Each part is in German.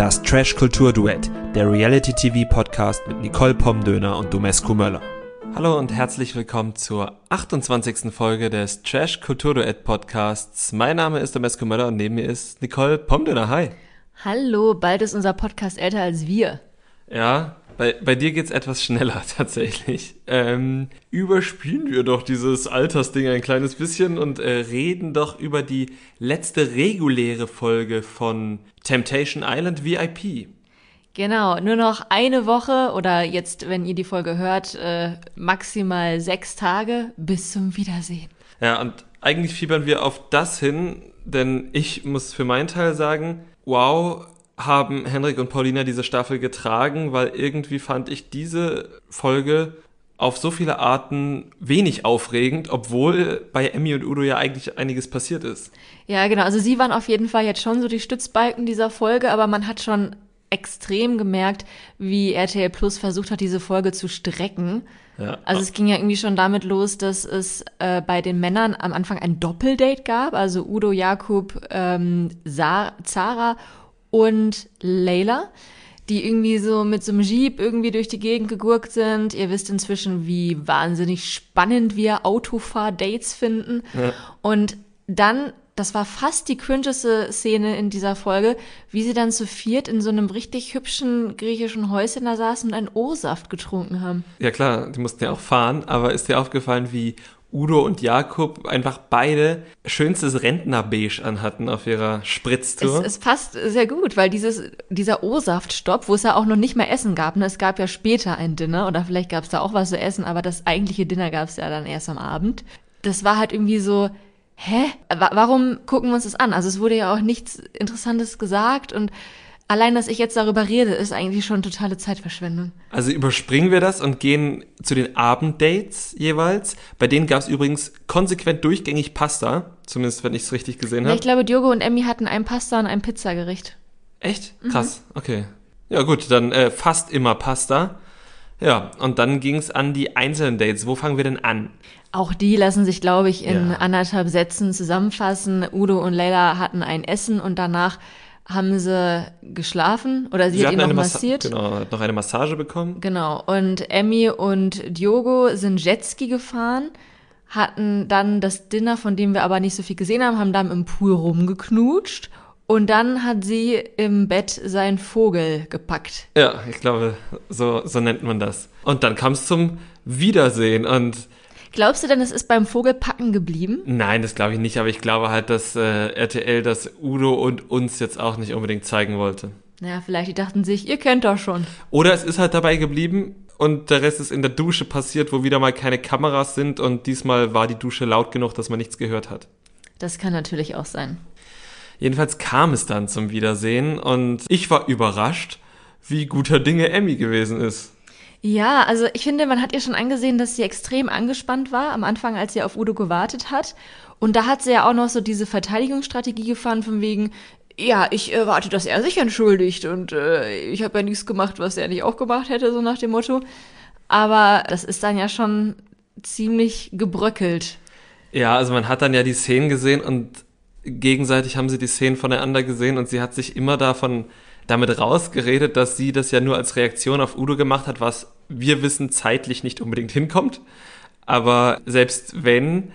Das Trash Kultur Duett, der Reality TV Podcast mit Nicole Pomdöner und Domescu Möller. Hallo und herzlich willkommen zur 28. Folge des Trash Kultur Duett Podcasts. Mein Name ist Domescu Möller und neben mir ist Nicole Pomdöner. Hi. Hallo, bald ist unser Podcast älter als wir. Ja, bei, bei dir geht's etwas schneller tatsächlich. Ähm, überspielen wir doch dieses Altersding ein kleines bisschen und äh, reden doch über die letzte reguläre Folge von Temptation Island VIP. Genau, nur noch eine Woche oder jetzt, wenn ihr die Folge hört, äh, maximal sechs Tage bis zum Wiedersehen. Ja, und eigentlich fiebern wir auf das hin, denn ich muss für meinen Teil sagen, wow, haben Henrik und Paulina diese Staffel getragen, weil irgendwie fand ich diese Folge auf so viele Arten wenig aufregend, obwohl bei Emmy und Udo ja eigentlich einiges passiert ist. Ja, genau. Also sie waren auf jeden Fall jetzt schon so die Stützbalken dieser Folge, aber man hat schon extrem gemerkt, wie RTL Plus versucht hat, diese Folge zu strecken. Ja. Also es ging ja irgendwie schon damit los, dass es äh, bei den Männern am Anfang ein Doppeldate gab, also Udo, Jakub, ähm, Zara und Layla, die irgendwie so mit so einem Jeep irgendwie durch die Gegend gegurkt sind. Ihr wisst inzwischen, wie wahnsinnig spannend wir Autofahr-Dates finden. Ja. Und dann, das war fast die cringeste Szene in dieser Folge, wie sie dann zu viert in so einem richtig hübschen griechischen Häuschen da saßen und einen O-Saft getrunken haben. Ja klar, die mussten ja auch fahren, aber ist dir aufgefallen, wie Udo und Jakob einfach beide schönstes Rentnerbeige anhatten auf ihrer Spritztour. Es, es passt sehr gut, weil dieses, dieser O-Saft-Stopp, wo es ja auch noch nicht mehr Essen gab, ne? es gab ja später ein Dinner oder vielleicht gab es da auch was zu essen, aber das eigentliche Dinner gab es ja dann erst am Abend. Das war halt irgendwie so, hä? Warum gucken wir uns das an? Also es wurde ja auch nichts Interessantes gesagt und Allein, dass ich jetzt darüber rede, ist eigentlich schon totale Zeitverschwendung. Also überspringen wir das und gehen zu den Abenddates jeweils. Bei denen gab es übrigens konsequent durchgängig Pasta, zumindest wenn ich es richtig gesehen habe. Ich glaube, Diogo und Emmy hatten ein Pasta und ein Pizzagericht. Echt? Krass, mhm. okay. Ja gut, dann äh, fast immer Pasta. Ja, und dann ging es an die einzelnen Dates. Wo fangen wir denn an? Auch die lassen sich, glaube ich, in ja. anderthalb Sätzen zusammenfassen. Udo und Leila hatten ein Essen und danach haben sie geschlafen oder sie, sie hat ihn noch massiert. Genau, hat noch eine Massage bekommen. Genau. Und Emmy und Diogo sind Jetski gefahren, hatten dann das Dinner, von dem wir aber nicht so viel gesehen haben, haben dann im Pool rumgeknutscht. Und dann hat sie im Bett seinen Vogel gepackt. Ja, ich glaube, so, so nennt man das. Und dann kam es zum Wiedersehen und Glaubst du denn, es ist beim Vogelpacken geblieben? Nein, das glaube ich nicht, aber ich glaube halt, dass äh, RTL das Udo und uns jetzt auch nicht unbedingt zeigen wollte. Naja, vielleicht die dachten sich, ihr kennt doch schon. Oder es ist halt dabei geblieben und der Rest ist in der Dusche passiert, wo wieder mal keine Kameras sind und diesmal war die Dusche laut genug, dass man nichts gehört hat. Das kann natürlich auch sein. Jedenfalls kam es dann zum Wiedersehen und ich war überrascht, wie guter Dinge Emmy gewesen ist. Ja, also ich finde, man hat ihr schon angesehen, dass sie extrem angespannt war am Anfang, als sie auf Udo gewartet hat. Und da hat sie ja auch noch so diese Verteidigungsstrategie gefahren, von wegen, ja, ich erwarte, dass er sich entschuldigt und äh, ich habe ja nichts gemacht, was er nicht auch gemacht hätte, so nach dem Motto. Aber das ist dann ja schon ziemlich gebröckelt. Ja, also man hat dann ja die Szenen gesehen und gegenseitig haben sie die Szenen voneinander gesehen und sie hat sich immer davon damit rausgeredet, dass sie das ja nur als Reaktion auf Udo gemacht hat, was wir wissen zeitlich nicht unbedingt hinkommt. Aber selbst wenn,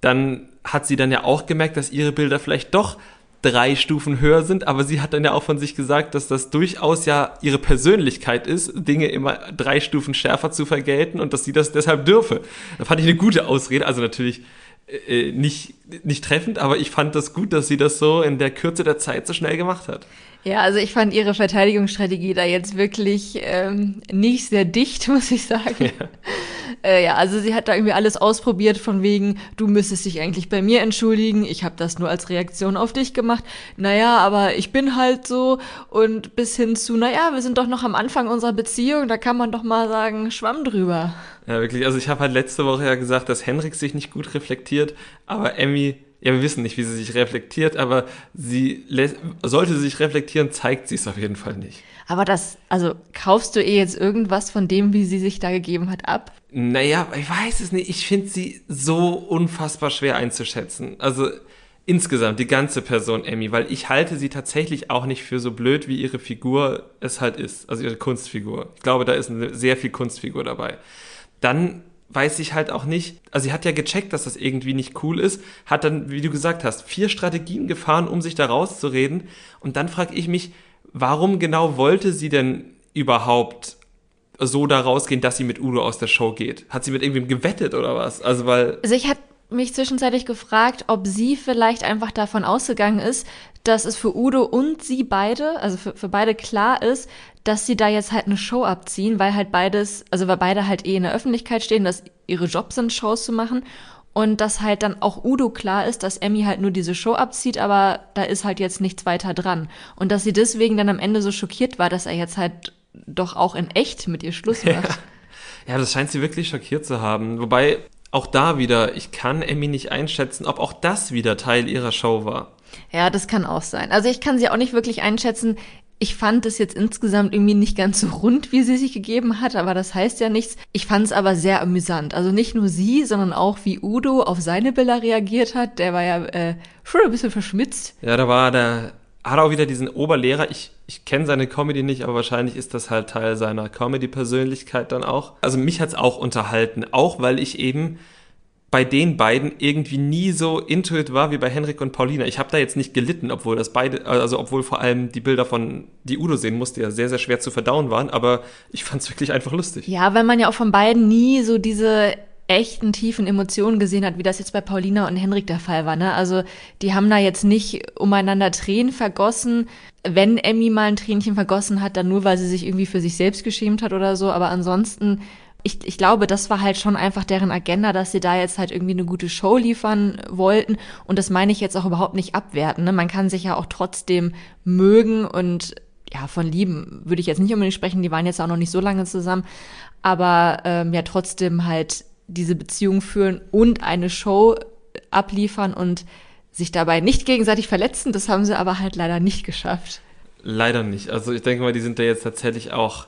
dann hat sie dann ja auch gemerkt, dass ihre Bilder vielleicht doch drei Stufen höher sind, aber sie hat dann ja auch von sich gesagt, dass das durchaus ja ihre Persönlichkeit ist, Dinge immer drei Stufen schärfer zu vergelten und dass sie das deshalb dürfe. Da fand ich eine gute Ausrede, also natürlich äh, nicht, nicht treffend, aber ich fand das gut, dass sie das so in der Kürze der Zeit so schnell gemacht hat. Ja, also ich fand ihre Verteidigungsstrategie da jetzt wirklich ähm, nicht sehr dicht, muss ich sagen. Ja. Äh, ja, also sie hat da irgendwie alles ausprobiert von wegen, du müsstest dich eigentlich bei mir entschuldigen, ich habe das nur als Reaktion auf dich gemacht. Naja, aber ich bin halt so und bis hin zu, naja, wir sind doch noch am Anfang unserer Beziehung, da kann man doch mal sagen, Schwamm drüber. Ja, wirklich. Also ich habe halt letzte Woche ja gesagt, dass Henrik sich nicht gut reflektiert, aber Emmy ja, wir wissen nicht, wie sie sich reflektiert, aber sie sollte sie sich reflektieren, zeigt sie es auf jeden Fall nicht. Aber das, also kaufst du ihr jetzt irgendwas von dem, wie sie sich da gegeben hat, ab? Naja, ich weiß es nicht. Ich finde sie so unfassbar schwer einzuschätzen. Also insgesamt die ganze Person Emmy, weil ich halte sie tatsächlich auch nicht für so blöd, wie ihre Figur es halt ist, also ihre Kunstfigur. Ich glaube, da ist eine sehr viel Kunstfigur dabei. Dann weiß ich halt auch nicht, also sie hat ja gecheckt, dass das irgendwie nicht cool ist, hat dann, wie du gesagt hast, vier Strategien gefahren, um sich da rauszureden. Und dann frage ich mich, warum genau wollte sie denn überhaupt so da rausgehen, dass sie mit Udo aus der Show geht? Hat sie mit irgendwem gewettet oder was? Also weil. Also ich hatte mich zwischenzeitlich gefragt, ob sie vielleicht einfach davon ausgegangen ist, dass es für Udo und sie beide, also für, für beide klar ist, dass sie da jetzt halt eine Show abziehen, weil halt beides, also weil beide halt eh in der Öffentlichkeit stehen, dass ihre Jobs sind, Shows zu machen. Und dass halt dann auch Udo klar ist, dass Emmy halt nur diese Show abzieht, aber da ist halt jetzt nichts weiter dran. Und dass sie deswegen dann am Ende so schockiert war, dass er jetzt halt doch auch in echt mit ihr Schluss macht. Ja. ja, das scheint sie wirklich schockiert zu haben. Wobei auch da wieder, ich kann Emmy nicht einschätzen, ob auch das wieder Teil ihrer Show war. Ja, das kann auch sein. Also ich kann sie auch nicht wirklich einschätzen. Ich fand es jetzt insgesamt irgendwie nicht ganz so rund, wie sie sich gegeben hat, aber das heißt ja nichts. Ich fand es aber sehr amüsant. Also nicht nur sie, sondern auch wie Udo auf seine Bilder reagiert hat. Der war ja äh, schon ein bisschen verschmitzt. Ja, da war der, hat auch wieder diesen Oberlehrer. Ich, ich kenne seine Comedy nicht, aber wahrscheinlich ist das halt Teil seiner Comedy-Persönlichkeit dann auch. Also mich hat's auch unterhalten, auch weil ich eben bei den beiden irgendwie nie so intuit war wie bei Henrik und Paulina. Ich habe da jetzt nicht gelitten, obwohl das beide, also obwohl vor allem die Bilder von die Udo sehen musste, ja sehr, sehr schwer zu verdauen waren, aber ich fand es wirklich einfach lustig. Ja, weil man ja auch von beiden nie so diese echten tiefen Emotionen gesehen hat, wie das jetzt bei Paulina und Henrik der Fall war. Ne? Also die haben da jetzt nicht umeinander Tränen vergossen. Wenn Emmy mal ein Tränchen vergossen hat, dann nur, weil sie sich irgendwie für sich selbst geschämt hat oder so. Aber ansonsten ich, ich glaube, das war halt schon einfach deren Agenda, dass sie da jetzt halt irgendwie eine gute Show liefern wollten. Und das meine ich jetzt auch überhaupt nicht abwerten. Ne? Man kann sich ja auch trotzdem mögen und ja, von lieben würde ich jetzt nicht unbedingt sprechen, die waren jetzt auch noch nicht so lange zusammen, aber ähm, ja trotzdem halt diese Beziehung führen und eine Show abliefern und sich dabei nicht gegenseitig verletzen. Das haben sie aber halt leider nicht geschafft. Leider nicht. Also ich denke mal, die sind da jetzt tatsächlich auch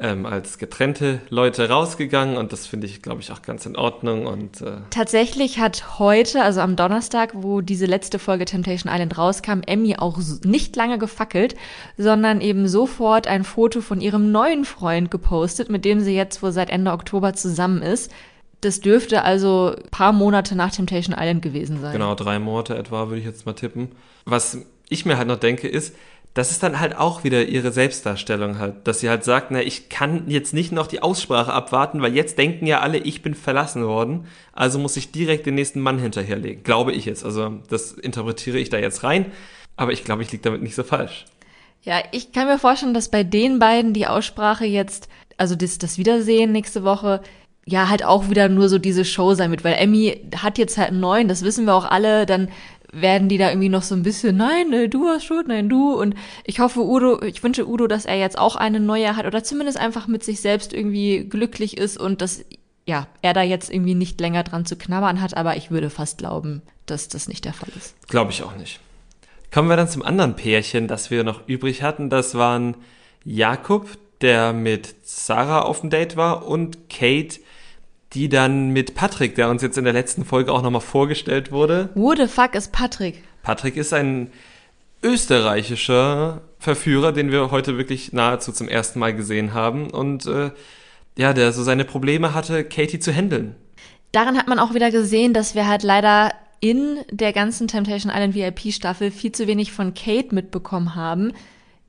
ähm, als getrennte Leute rausgegangen und das finde ich, glaube ich, auch ganz in Ordnung. Und äh tatsächlich hat heute, also am Donnerstag, wo diese letzte Folge Temptation Island rauskam, Emmy auch nicht lange gefackelt, sondern eben sofort ein Foto von ihrem neuen Freund gepostet, mit dem sie jetzt wohl seit Ende Oktober zusammen ist. Das dürfte also paar Monate nach Temptation Island gewesen sein. Genau, drei Monate etwa, würde ich jetzt mal tippen. Was ich mir halt noch denke, ist, das ist dann halt auch wieder ihre Selbstdarstellung halt, dass sie halt sagt, na, ich kann jetzt nicht noch die Aussprache abwarten, weil jetzt denken ja alle, ich bin verlassen worden, also muss ich direkt den nächsten Mann hinterherlegen. Glaube ich jetzt. Also das interpretiere ich da jetzt rein, aber ich glaube, ich liege damit nicht so falsch. Ja, ich kann mir vorstellen, dass bei den beiden die Aussprache jetzt, also das, das Wiedersehen nächste Woche, ja, halt auch wieder nur so diese Show sein wird, weil Emmy hat jetzt halt einen neuen, das wissen wir auch alle, dann werden die da irgendwie noch so ein bisschen, nein, äh, du hast Schuld, nein, du. Und ich hoffe, Udo, ich wünsche Udo, dass er jetzt auch eine neue hat oder zumindest einfach mit sich selbst irgendwie glücklich ist und dass, ja, er da jetzt irgendwie nicht länger dran zu knabbern hat, aber ich würde fast glauben, dass das nicht der Fall ist. Glaube ich auch nicht. Kommen wir dann zum anderen Pärchen, das wir noch übrig hatten. Das waren Jakob, der mit Sarah auf dem Date war, und Kate, die dann mit Patrick, der uns jetzt in der letzten Folge auch nochmal vorgestellt wurde. Who the fuck ist Patrick? Patrick ist ein österreichischer Verführer, den wir heute wirklich nahezu zum ersten Mal gesehen haben und äh, ja, der so seine Probleme hatte, Katie zu handeln. Daran hat man auch wieder gesehen, dass wir halt leider in der ganzen Temptation Island VIP Staffel viel zu wenig von Kate mitbekommen haben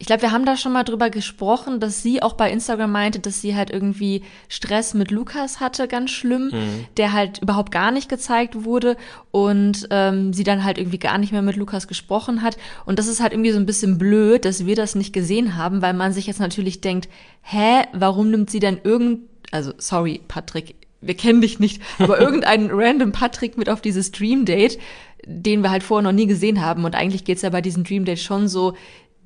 ich glaube, wir haben da schon mal drüber gesprochen, dass sie auch bei Instagram meinte, dass sie halt irgendwie Stress mit Lukas hatte, ganz schlimm, mhm. der halt überhaupt gar nicht gezeigt wurde und ähm, sie dann halt irgendwie gar nicht mehr mit Lukas gesprochen hat. Und das ist halt irgendwie so ein bisschen blöd, dass wir das nicht gesehen haben, weil man sich jetzt natürlich denkt, hä, warum nimmt sie denn irgend, also sorry, Patrick, wir kennen dich nicht, aber irgendeinen random Patrick mit auf dieses Dream Date, den wir halt vorher noch nie gesehen haben. Und eigentlich geht's ja bei diesem Dream Date schon so,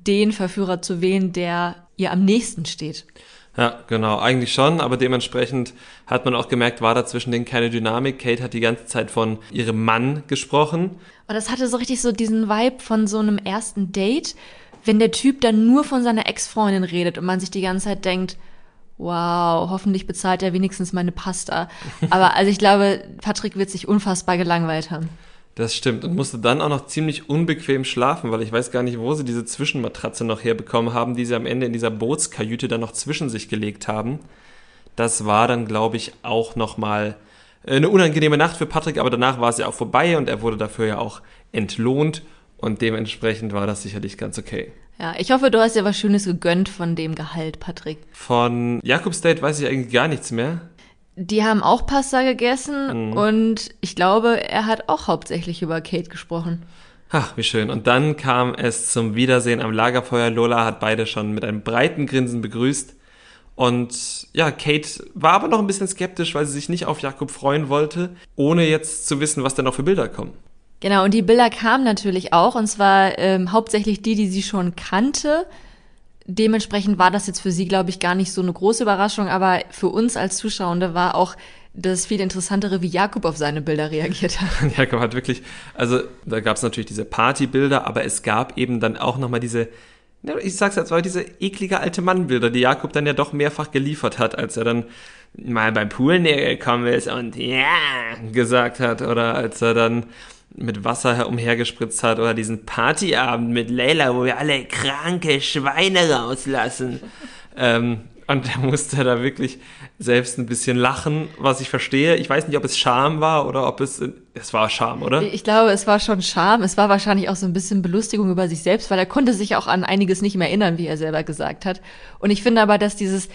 den Verführer zu wählen, der ihr am nächsten steht. Ja, genau, eigentlich schon, aber dementsprechend hat man auch gemerkt, war da zwischen denen keine Dynamik. Kate hat die ganze Zeit von ihrem Mann gesprochen. Und das hatte so richtig so diesen Vibe von so einem ersten Date, wenn der Typ dann nur von seiner Ex-Freundin redet und man sich die ganze Zeit denkt, wow, hoffentlich bezahlt er wenigstens meine Pasta. Aber also ich glaube, Patrick wird sich unfassbar gelangweilt haben. Das stimmt. Und musste dann auch noch ziemlich unbequem schlafen, weil ich weiß gar nicht, wo sie diese Zwischenmatratze noch herbekommen haben, die sie am Ende in dieser Bootskajüte dann noch zwischen sich gelegt haben. Das war dann, glaube ich, auch nochmal eine unangenehme Nacht für Patrick, aber danach war es ja auch vorbei und er wurde dafür ja auch entlohnt und dementsprechend war das sicherlich ganz okay. Ja, ich hoffe, du hast dir was Schönes gegönnt von dem Gehalt, Patrick. Von Jakobs Date weiß ich eigentlich gar nichts mehr. Die haben auch Pasta gegessen mhm. und ich glaube, er hat auch hauptsächlich über Kate gesprochen. Ach, wie schön. Und dann kam es zum Wiedersehen am Lagerfeuer. Lola hat beide schon mit einem breiten Grinsen begrüßt. Und ja, Kate war aber noch ein bisschen skeptisch, weil sie sich nicht auf Jakob freuen wollte, ohne jetzt zu wissen, was denn noch für Bilder kommen. Genau, und die Bilder kamen natürlich auch, und zwar ähm, hauptsächlich die, die sie schon kannte. Dementsprechend war das jetzt für sie, glaube ich, gar nicht so eine große Überraschung, aber für uns als Zuschauende war auch das viel interessantere, wie Jakob auf seine Bilder reagiert hat. Jakob hat wirklich, also da gab es natürlich diese Partybilder, aber es gab eben dann auch nochmal diese ich sag's jetzt mal, diese eklige alte Mannbilder, die Jakob dann ja doch mehrfach geliefert hat, als er dann mal beim Pool näher gekommen ist und ja gesagt hat oder als er dann mit Wasser umhergespritzt hat oder diesen Partyabend mit Leila, wo wir alle kranke Schweine rauslassen. ähm, und er musste da wirklich selbst ein bisschen lachen, was ich verstehe. Ich weiß nicht, ob es Scham war oder ob es. Es war Scham, oder? Ich glaube, es war schon Scham. Es war wahrscheinlich auch so ein bisschen Belustigung über sich selbst, weil er konnte sich auch an einiges nicht mehr erinnern, wie er selber gesagt hat. Und ich finde aber, dass dieses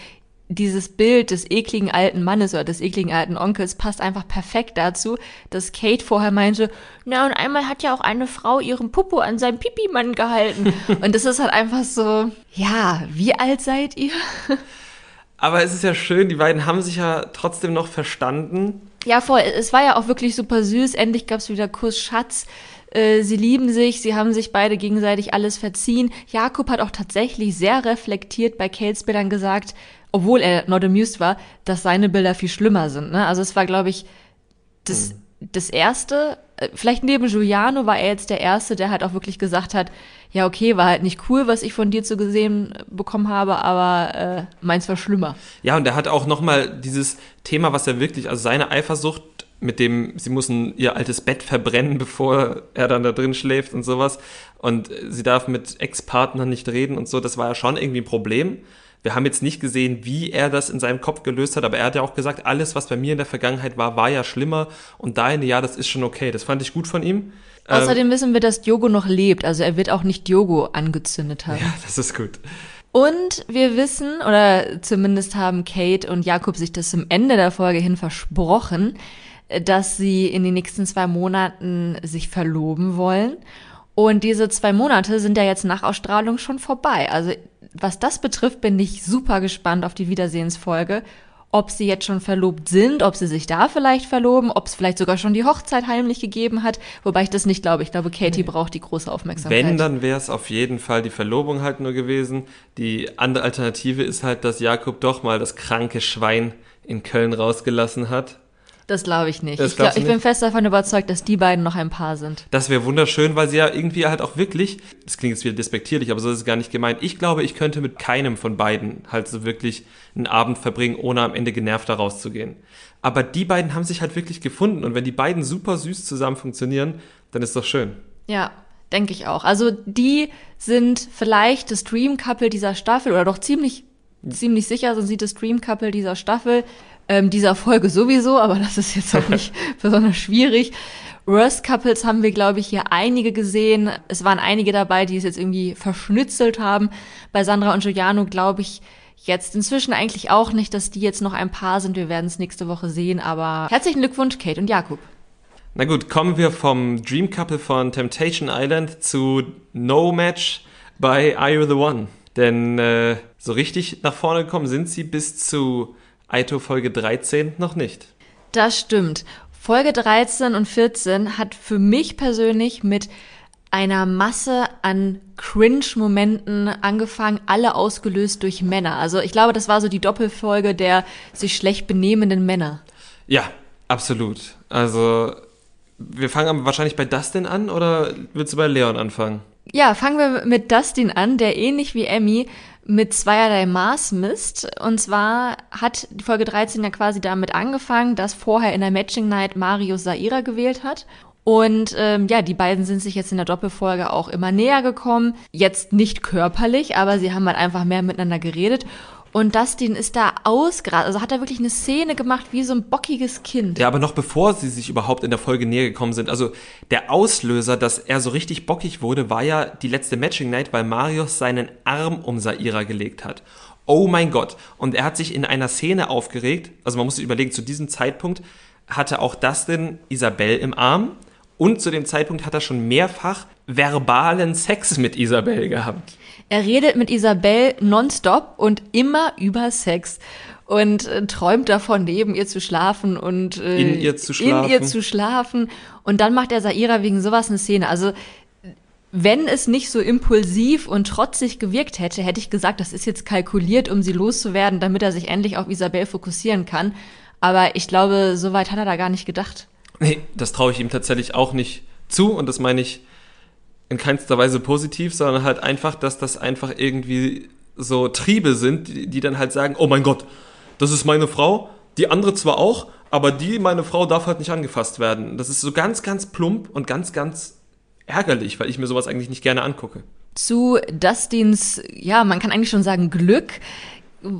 dieses Bild des ekligen alten Mannes oder des ekligen alten Onkels passt einfach perfekt dazu, dass Kate vorher meinte, na und einmal hat ja auch eine Frau ihren Popo an seinem Pipi-Mann gehalten. und das ist halt einfach so, ja, wie alt seid ihr? Aber es ist ja schön, die beiden haben sich ja trotzdem noch verstanden. Ja, voll. Es war ja auch wirklich super süß. Endlich gab es wieder Kuss Schatz. Äh, sie lieben sich, sie haben sich beide gegenseitig alles verziehen. Jakob hat auch tatsächlich sehr reflektiert bei Kates Bildern gesagt, obwohl er not amused war, dass seine Bilder viel schlimmer sind. Ne? Also es war, glaube ich, das, mhm. das erste, äh, vielleicht neben Giuliano war er jetzt der Erste, der halt auch wirklich gesagt hat, ja, okay, war halt nicht cool, was ich von dir zu gesehen äh, bekommen habe, aber äh, meins war schlimmer. Ja, und er hat auch nochmal dieses Thema, was er wirklich, also seine Eifersucht mit dem, sie müssen ihr altes Bett verbrennen, bevor er dann da drin schläft und sowas. Und sie darf mit Ex-Partnern nicht reden und so, das war ja schon irgendwie ein Problem. Wir haben jetzt nicht gesehen, wie er das in seinem Kopf gelöst hat, aber er hat ja auch gesagt, alles, was bei mir in der Vergangenheit war, war ja schlimmer und deine, ja, das ist schon okay. Das fand ich gut von ihm. Außerdem ähm, wissen wir, dass Diogo noch lebt, also er wird auch nicht Diogo angezündet haben. Ja, das ist gut. Und wir wissen, oder zumindest haben Kate und Jakob sich das zum Ende der Folge hin versprochen, dass sie in den nächsten zwei Monaten sich verloben wollen. Und diese zwei Monate sind ja jetzt nach Ausstrahlung schon vorbei. Also was das betrifft, bin ich super gespannt auf die Wiedersehensfolge. Ob sie jetzt schon verlobt sind, ob sie sich da vielleicht verloben, ob es vielleicht sogar schon die Hochzeit heimlich gegeben hat, wobei ich das nicht glaube. Ich glaube, Katie nee. braucht die große Aufmerksamkeit. Wenn, dann wäre es auf jeden Fall die Verlobung halt nur gewesen. Die andere Alternative ist halt, dass Jakob doch mal das kranke Schwein in Köln rausgelassen hat das glaube ich nicht. Ich, glaub, ich bin fest davon überzeugt, dass die beiden noch ein Paar sind. Das wäre wunderschön, weil sie ja irgendwie halt auch wirklich, das klingt jetzt wieder despektierlich, aber so ist es gar nicht gemeint. Ich glaube, ich könnte mit keinem von beiden halt so wirklich einen Abend verbringen, ohne am Ende genervt da rauszugehen. Aber die beiden haben sich halt wirklich gefunden und wenn die beiden super süß zusammen funktionieren, dann ist doch schön. Ja, denke ich auch. Also die sind vielleicht das Dream Couple dieser Staffel oder doch ziemlich ziemlich sicher sind sie das Dream Couple dieser Staffel ähm, dieser Folge sowieso, aber das ist jetzt auch nicht besonders schwierig. Worst Couples haben wir, glaube ich, hier einige gesehen. Es waren einige dabei, die es jetzt irgendwie verschnitzelt haben. Bei Sandra und Giuliano glaube ich jetzt inzwischen eigentlich auch nicht, dass die jetzt noch ein Paar sind. Wir werden es nächste Woche sehen, aber herzlichen Glückwunsch, Kate und Jakob. Na gut, kommen wir vom Dream Couple von Temptation Island zu No Match bei Are You the One? Denn äh, so richtig nach vorne gekommen sind sie bis zu Aito Folge 13 noch nicht. Das stimmt. Folge 13 und 14 hat für mich persönlich mit einer Masse an Cringe-Momenten angefangen, alle ausgelöst durch Männer. Also ich glaube, das war so die Doppelfolge der sich schlecht benehmenden Männer. Ja, absolut. Also wir fangen aber wahrscheinlich bei Dustin an oder willst du bei Leon anfangen? Ja, fangen wir mit Dustin an, der ähnlich wie Emmy mit zweierlei Maß misst. Und zwar hat die Folge 13 ja quasi damit angefangen, dass vorher in der Matching Night Mario Saira gewählt hat. Und ähm, ja, die beiden sind sich jetzt in der Doppelfolge auch immer näher gekommen. Jetzt nicht körperlich, aber sie haben halt einfach mehr miteinander geredet. Und Dustin ist da ausgerastet, also hat er wirklich eine Szene gemacht wie so ein bockiges Kind. Ja, aber noch bevor sie sich überhaupt in der Folge näher gekommen sind, also der Auslöser, dass er so richtig bockig wurde, war ja die letzte Matching Night, weil Marius seinen Arm um Saira gelegt hat. Oh mein Gott. Und er hat sich in einer Szene aufgeregt, also man muss sich überlegen, zu diesem Zeitpunkt hatte auch Dustin Isabel im Arm und zu dem Zeitpunkt hat er schon mehrfach verbalen Sex mit Isabel gehabt. Er redet mit Isabel nonstop und immer über Sex und äh, träumt davon, neben ihr zu schlafen und äh, in ihr zu schlafen. In ihr zu schlafen. Und dann macht er Saira wegen sowas eine Szene. Also wenn es nicht so impulsiv und trotzig gewirkt hätte, hätte ich gesagt, das ist jetzt kalkuliert, um sie loszuwerden, damit er sich endlich auf Isabel fokussieren kann. Aber ich glaube, so weit hat er da gar nicht gedacht. Nee, das traue ich ihm tatsächlich auch nicht zu und das meine ich in keinster Weise positiv, sondern halt einfach, dass das einfach irgendwie so Triebe sind, die, die dann halt sagen, oh mein Gott, das ist meine Frau, die andere zwar auch, aber die, meine Frau, darf halt nicht angefasst werden. Das ist so ganz, ganz plump und ganz, ganz ärgerlich, weil ich mir sowas eigentlich nicht gerne angucke. Zu Dustins, ja, man kann eigentlich schon sagen Glück,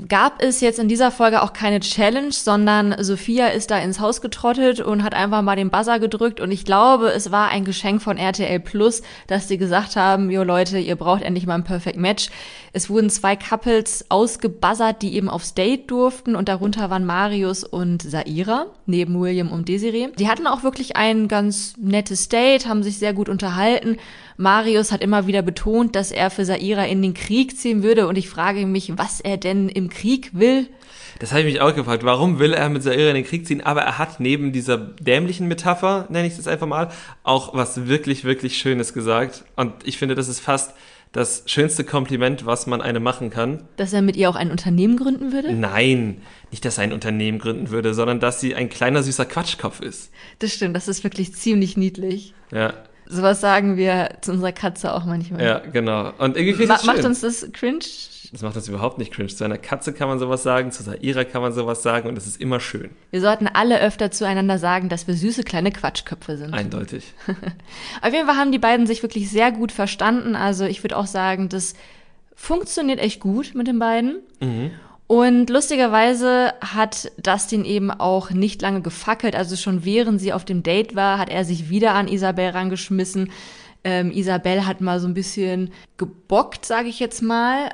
gab es jetzt in dieser Folge auch keine Challenge, sondern Sophia ist da ins Haus getrottet und hat einfach mal den Buzzer gedrückt und ich glaube, es war ein Geschenk von RTL Plus, dass sie gesagt haben, jo Leute, ihr braucht endlich mal ein Perfect Match. Es wurden zwei Couples ausgebuzzert, die eben aufs Date durften und darunter waren Marius und Saira, neben William und Desiree. Die hatten auch wirklich ein ganz nettes Date, haben sich sehr gut unterhalten Marius hat immer wieder betont, dass er für Saira in den Krieg ziehen würde und ich frage mich, was er denn im Krieg will. Das habe ich mich auch gefragt. Warum will er mit Saira in den Krieg ziehen? Aber er hat neben dieser dämlichen Metapher, nenne ich es einfach mal, auch was wirklich, wirklich Schönes gesagt. Und ich finde, das ist fast das schönste Kompliment, was man einem machen kann. Dass er mit ihr auch ein Unternehmen gründen würde? Nein, nicht, dass er ein Unternehmen gründen würde, sondern dass sie ein kleiner süßer Quatschkopf ist. Das stimmt, das ist wirklich ziemlich niedlich. Ja, Sowas sagen wir zu unserer Katze auch manchmal. Ja, genau. Und irgendwie Ma macht uns das cringe? Das macht uns überhaupt nicht cringe. Zu einer Katze kann man sowas sagen, zu Saira kann man sowas sagen und es ist immer schön. Wir sollten alle öfter zueinander sagen, dass wir süße kleine Quatschköpfe sind. Eindeutig. Auf jeden Fall haben die beiden sich wirklich sehr gut verstanden. Also ich würde auch sagen, das funktioniert echt gut mit den beiden. Mhm. Und lustigerweise hat Dustin eben auch nicht lange gefackelt. Also schon während sie auf dem Date war, hat er sich wieder an Isabel rangeschmissen. Ähm, Isabel hat mal so ein bisschen gebockt, sage ich jetzt mal.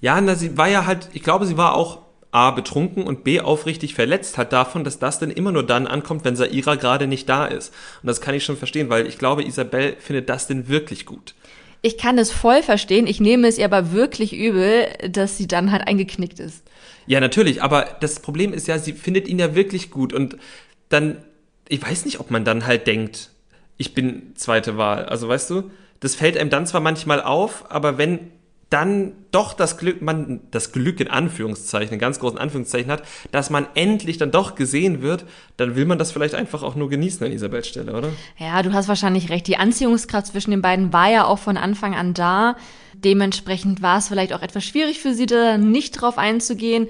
Ja, na, sie war ja halt, ich glaube, sie war auch A, betrunken und B, aufrichtig verletzt hat davon, dass das dann immer nur dann ankommt, wenn Saira gerade nicht da ist. Und das kann ich schon verstehen, weil ich glaube, Isabel findet das denn wirklich gut. Ich kann es voll verstehen. Ich nehme es ihr aber wirklich übel, dass sie dann halt eingeknickt ist. Ja, natürlich. Aber das Problem ist ja, sie findet ihn ja wirklich gut. Und dann, ich weiß nicht, ob man dann halt denkt, ich bin zweite Wahl. Also weißt du, das fällt einem dann zwar manchmal auf, aber wenn dann doch das Glück, man das Glück in Anführungszeichen, in ganz großen Anführungszeichen hat, dass man endlich dann doch gesehen wird, dann will man das vielleicht einfach auch nur genießen an Isabels Stelle, oder? Ja, du hast wahrscheinlich recht. Die Anziehungskraft zwischen den beiden war ja auch von Anfang an da. Dementsprechend war es vielleicht auch etwas schwierig für sie, da nicht drauf einzugehen.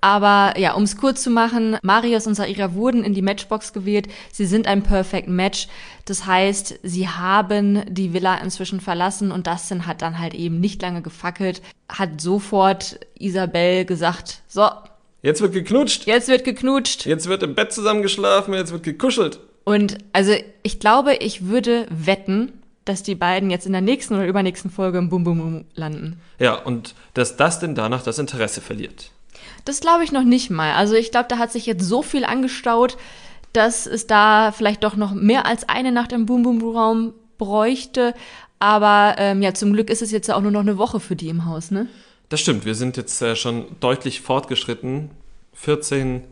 Aber ja, um es kurz zu machen, Marius und Saira wurden in die Matchbox gewählt. Sie sind ein Perfect Match. Das heißt, sie haben die Villa inzwischen verlassen und Dustin hat dann halt eben nicht lange gefackelt, hat sofort Isabel gesagt, so. Jetzt wird geknutscht. Jetzt wird geknutscht. Jetzt wird im Bett zusammengeschlafen, jetzt wird gekuschelt. Und also ich glaube, ich würde wetten, dass die beiden jetzt in der nächsten oder übernächsten Folge im Bum Bum Bum landen. Ja, und dass Dustin danach das Interesse verliert. Das glaube ich noch nicht mal. Also ich glaube, da hat sich jetzt so viel angestaut, dass es da vielleicht doch noch mehr als eine Nacht im Boom Boom Raum bräuchte. Aber ähm, ja, zum Glück ist es jetzt auch nur noch eine Woche für die im Haus, ne? Das stimmt. Wir sind jetzt äh, schon deutlich fortgeschritten. 14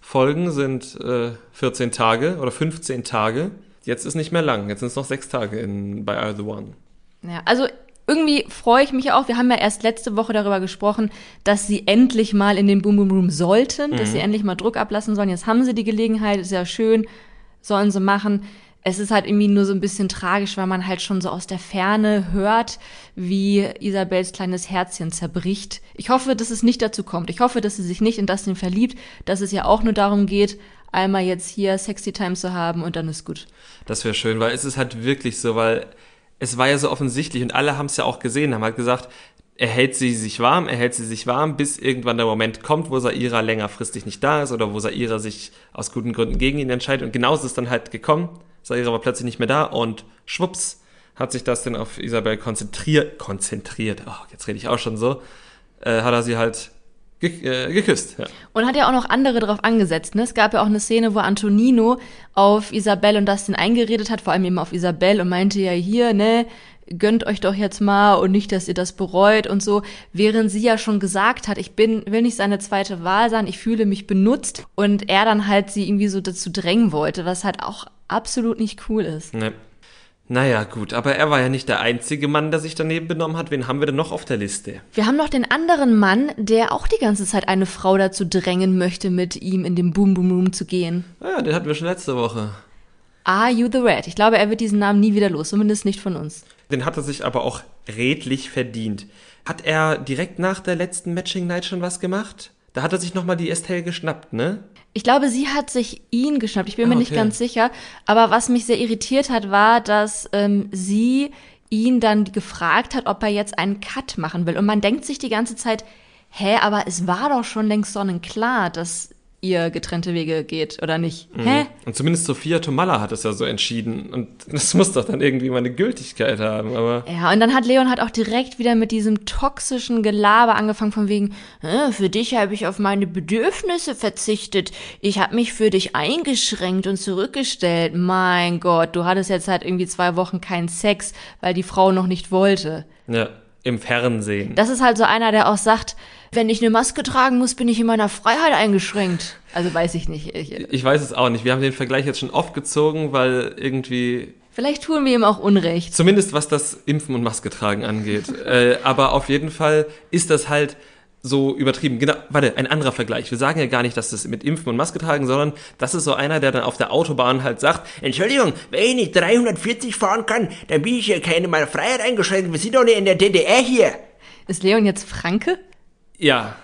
Folgen sind äh, 14 Tage oder 15 Tage. Jetzt ist nicht mehr lang. Jetzt sind es noch sechs Tage in, bei Are the One. Ja, also irgendwie freue ich mich auch. Wir haben ja erst letzte Woche darüber gesprochen, dass sie endlich mal in den Boom Boom Room sollten, mhm. dass sie endlich mal Druck ablassen sollen. Jetzt haben sie die Gelegenheit, ist ja schön, sollen sie machen. Es ist halt irgendwie nur so ein bisschen tragisch, weil man halt schon so aus der Ferne hört, wie Isabels kleines Herzchen zerbricht. Ich hoffe, dass es nicht dazu kommt. Ich hoffe, dass sie sich nicht in Dustin verliebt, dass es ja auch nur darum geht, einmal jetzt hier Sexy Time zu haben und dann ist gut. Das wäre schön, weil es ist halt wirklich so, weil es war ja so offensichtlich und alle haben es ja auch gesehen, haben halt gesagt, er hält sie sich warm, er hält sie sich warm, bis irgendwann der Moment kommt, wo Saira längerfristig nicht da ist oder wo Saira sich aus guten Gründen gegen ihn entscheidet. Und genauso ist es dann halt gekommen. Saira war plötzlich nicht mehr da und schwupps hat sich das dann auf Isabel konzentriert, konzentriert, oh, jetzt rede ich auch schon so, äh, hat er sie halt ge äh, geküsst. Ja. Und hat ja auch noch andere drauf angesetzt. Ne? Es gab ja auch eine Szene, wo Antonino auf Isabel und Dustin eingeredet hat, vor allem eben auf Isabel und meinte ja hier, ne, gönnt euch doch jetzt mal und nicht, dass ihr das bereut und so, während sie ja schon gesagt hat, ich bin, will nicht seine zweite Wahl sein, ich fühle mich benutzt und er dann halt sie irgendwie so dazu drängen wollte, was halt auch absolut nicht cool ist. Nee. Naja, gut, aber er war ja nicht der einzige Mann, der sich daneben benommen hat. Wen haben wir denn noch auf der Liste? Wir haben noch den anderen Mann, der auch die ganze Zeit eine Frau dazu drängen möchte, mit ihm in den Boom Boom Room zu gehen. Ah ja, den hatten wir schon letzte Woche. Are You the Red? Ich glaube, er wird diesen Namen nie wieder los, zumindest nicht von uns. Den hat er sich aber auch redlich verdient. Hat er direkt nach der letzten Matching Night schon was gemacht? Da hat er sich nochmal die Estelle geschnappt, ne? Ich glaube, sie hat sich ihn geschnappt. Ich bin ah, mir nicht okay. ganz sicher. Aber was mich sehr irritiert hat, war, dass ähm, sie ihn dann gefragt hat, ob er jetzt einen Cut machen will. Und man denkt sich die ganze Zeit, hä, aber es war doch schon längst sonnenklar, dass ihr getrennte Wege geht oder nicht. Mhm. Hä? Und zumindest Sophia Tomalla hat es ja so entschieden und das muss doch dann irgendwie mal eine Gültigkeit haben, aber Ja, und dann hat Leon halt auch direkt wieder mit diesem toxischen Gelaber angefangen von wegen, für dich habe ich auf meine Bedürfnisse verzichtet. Ich habe mich für dich eingeschränkt und zurückgestellt. Mein Gott, du hattest jetzt halt irgendwie zwei Wochen keinen Sex, weil die Frau noch nicht wollte. Ja, im Fernsehen. Das ist halt so einer, der auch sagt, wenn ich eine Maske tragen muss, bin ich in meiner Freiheit eingeschränkt. Also weiß ich nicht. Ich, ich weiß es auch nicht. Wir haben den Vergleich jetzt schon oft gezogen, weil irgendwie Vielleicht tun wir ihm auch Unrecht. Zumindest was das Impfen und Maske tragen angeht. äh, aber auf jeden Fall ist das halt so übertrieben. Genau, warte, ein anderer Vergleich. Wir sagen ja gar nicht, dass das mit Impfen und Maske tragen, sondern das ist so einer, der dann auf der Autobahn halt sagt, Entschuldigung, wenn ich nicht 340 fahren kann, dann bin ich hier keine meiner Freiheit eingeschränkt. Wir sind doch nicht in der DDR hier. Ist Leon jetzt Franke? Ja,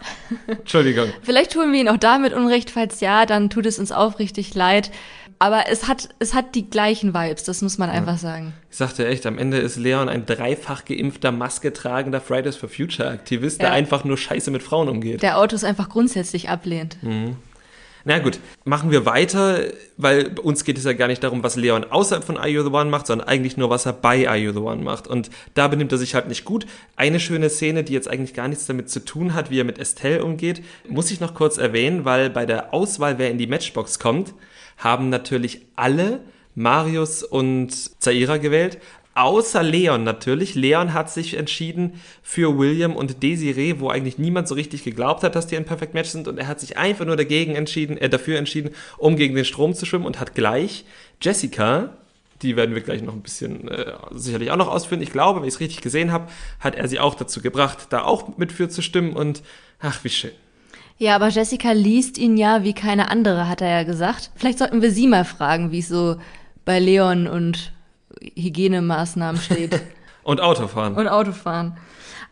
Entschuldigung. Vielleicht tun wir ihn auch damit Unrecht, falls ja, dann tut es uns aufrichtig leid. Aber es hat, es hat die gleichen Vibes, das muss man ja. einfach sagen. Ich sagte echt, am Ende ist Leon ein dreifach geimpfter, Maske tragender Fridays for Future Aktivist, ja. der einfach nur scheiße mit Frauen umgeht. Der Autos einfach grundsätzlich ablehnt. Mhm. Na gut, machen wir weiter, weil uns geht es ja gar nicht darum, was Leon außerhalb von Are You the One macht, sondern eigentlich nur, was er bei Are You the One macht. Und da benimmt er sich halt nicht gut. Eine schöne Szene, die jetzt eigentlich gar nichts damit zu tun hat, wie er mit Estelle umgeht, muss ich noch kurz erwähnen, weil bei der Auswahl, wer in die Matchbox kommt, haben natürlich alle Marius und Zaira gewählt, Außer Leon natürlich. Leon hat sich entschieden für William und Desiree, wo eigentlich niemand so richtig geglaubt hat, dass die ein Perfect Match sind. Und er hat sich einfach nur dagegen entschieden, äh, dafür entschieden, um gegen den Strom zu schwimmen und hat gleich Jessica, die werden wir gleich noch ein bisschen äh, sicherlich auch noch ausführen. Ich glaube, wenn ich es richtig gesehen habe, hat er sie auch dazu gebracht, da auch mit für zu stimmen. Und ach, wie schön. Ja, aber Jessica liest ihn ja wie keine andere, hat er ja gesagt. Vielleicht sollten wir sie mal fragen, wie es so bei Leon und Hygienemaßnahmen steht. Und Autofahren. Und Autofahren.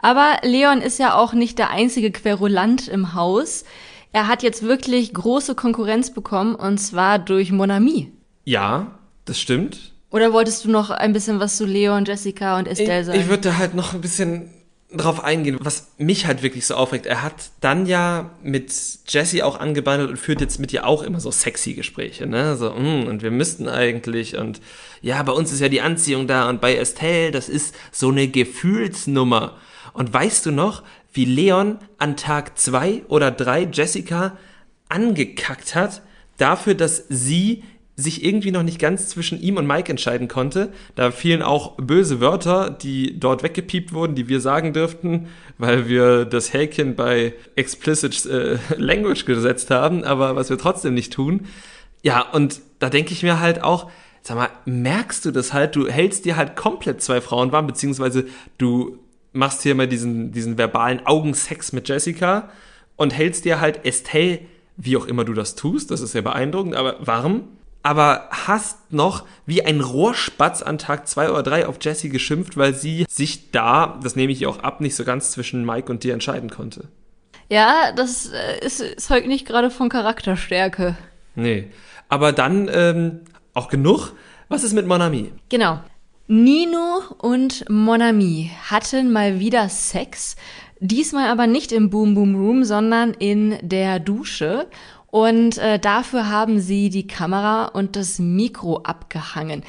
Aber Leon ist ja auch nicht der einzige Querulant im Haus. Er hat jetzt wirklich große Konkurrenz bekommen und zwar durch Monami. Ja, das stimmt. Oder wolltest du noch ein bisschen was zu Leon, Jessica und Estelle sagen? Ich, ich würde halt noch ein bisschen drauf eingehen, was mich halt wirklich so aufregt. Er hat dann ja mit Jessie auch angebandelt und führt jetzt mit ihr auch immer so sexy Gespräche, ne? So, mm, und wir müssten eigentlich und ja, bei uns ist ja die Anziehung da und bei Estelle, das ist so eine Gefühlsnummer. Und weißt du noch, wie Leon an Tag zwei oder drei Jessica angekackt hat dafür, dass sie sich irgendwie noch nicht ganz zwischen ihm und Mike entscheiden konnte. Da fielen auch böse Wörter, die dort weggepiept wurden, die wir sagen dürften, weil wir das Häkchen bei explicit äh, Language gesetzt haben, aber was wir trotzdem nicht tun. Ja, und da denke ich mir halt auch, sag mal, merkst du das halt? Du hältst dir halt komplett zwei Frauen warm, beziehungsweise du machst hier mal diesen, diesen verbalen Augensex mit Jessica und hältst dir halt Estelle, wie auch immer du das tust, das ist sehr beeindruckend, aber warm aber hast noch wie ein Rohrspatz an Tag zwei oder drei auf Jessie geschimpft, weil sie sich da, das nehme ich ihr auch ab, nicht so ganz zwischen Mike und dir entscheiden konnte. Ja, das äh, ist, zeugt nicht gerade von Charakterstärke. Nee. Aber dann ähm, auch genug. Was ist mit Monami? Genau. Nino und Monami hatten mal wieder Sex. Diesmal aber nicht im Boom Boom Room, sondern in der Dusche. Und äh, dafür haben sie die Kamera und das Mikro abgehangen.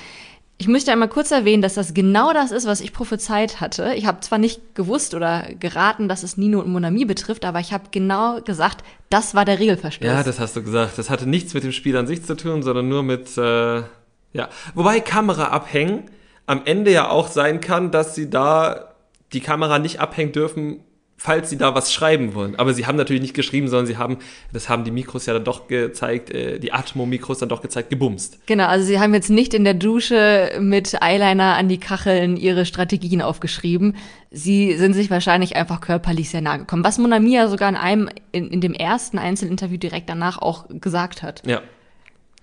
Ich möchte einmal kurz erwähnen, dass das genau das ist, was ich prophezeit hatte. Ich habe zwar nicht gewusst oder geraten, dass es Nino und Monami betrifft, aber ich habe genau gesagt, das war der Regelverstoß. Ja, das hast du gesagt. Das hatte nichts mit dem Spiel an sich zu tun, sondern nur mit, äh, ja. Wobei Kamera abhängen am Ende ja auch sein kann, dass sie da die Kamera nicht abhängen dürfen, falls sie da was schreiben wollen. Aber sie haben natürlich nicht geschrieben, sondern sie haben, das haben die Mikros ja dann doch gezeigt, äh, die Atmo-Mikros dann doch gezeigt, gebumst. Genau, also sie haben jetzt nicht in der Dusche mit Eyeliner an die Kacheln ihre Strategien aufgeschrieben. Sie sind sich wahrscheinlich einfach körperlich sehr nahe gekommen. Was Monamia sogar in einem, in, in dem ersten Einzelinterview direkt danach auch gesagt hat. Ja.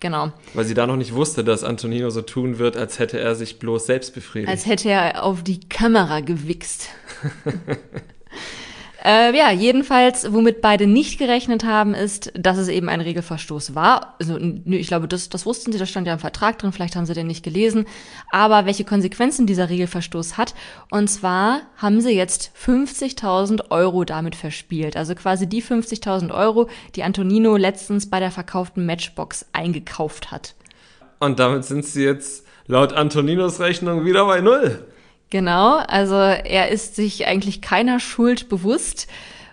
Genau. Weil sie da noch nicht wusste, dass Antonino so tun wird, als hätte er sich bloß selbst befriedigt. Als hätte er auf die Kamera gewichst. Äh, ja, jedenfalls, womit beide nicht gerechnet haben, ist, dass es eben ein Regelverstoß war. Also, ich glaube, das, das wussten sie, das stand ja im Vertrag drin, vielleicht haben sie den nicht gelesen. Aber welche Konsequenzen dieser Regelverstoß hat, und zwar haben sie jetzt 50.000 Euro damit verspielt. Also quasi die 50.000 Euro, die Antonino letztens bei der verkauften Matchbox eingekauft hat. Und damit sind sie jetzt laut Antoninos Rechnung wieder bei Null. Genau, also er ist sich eigentlich keiner Schuld bewusst.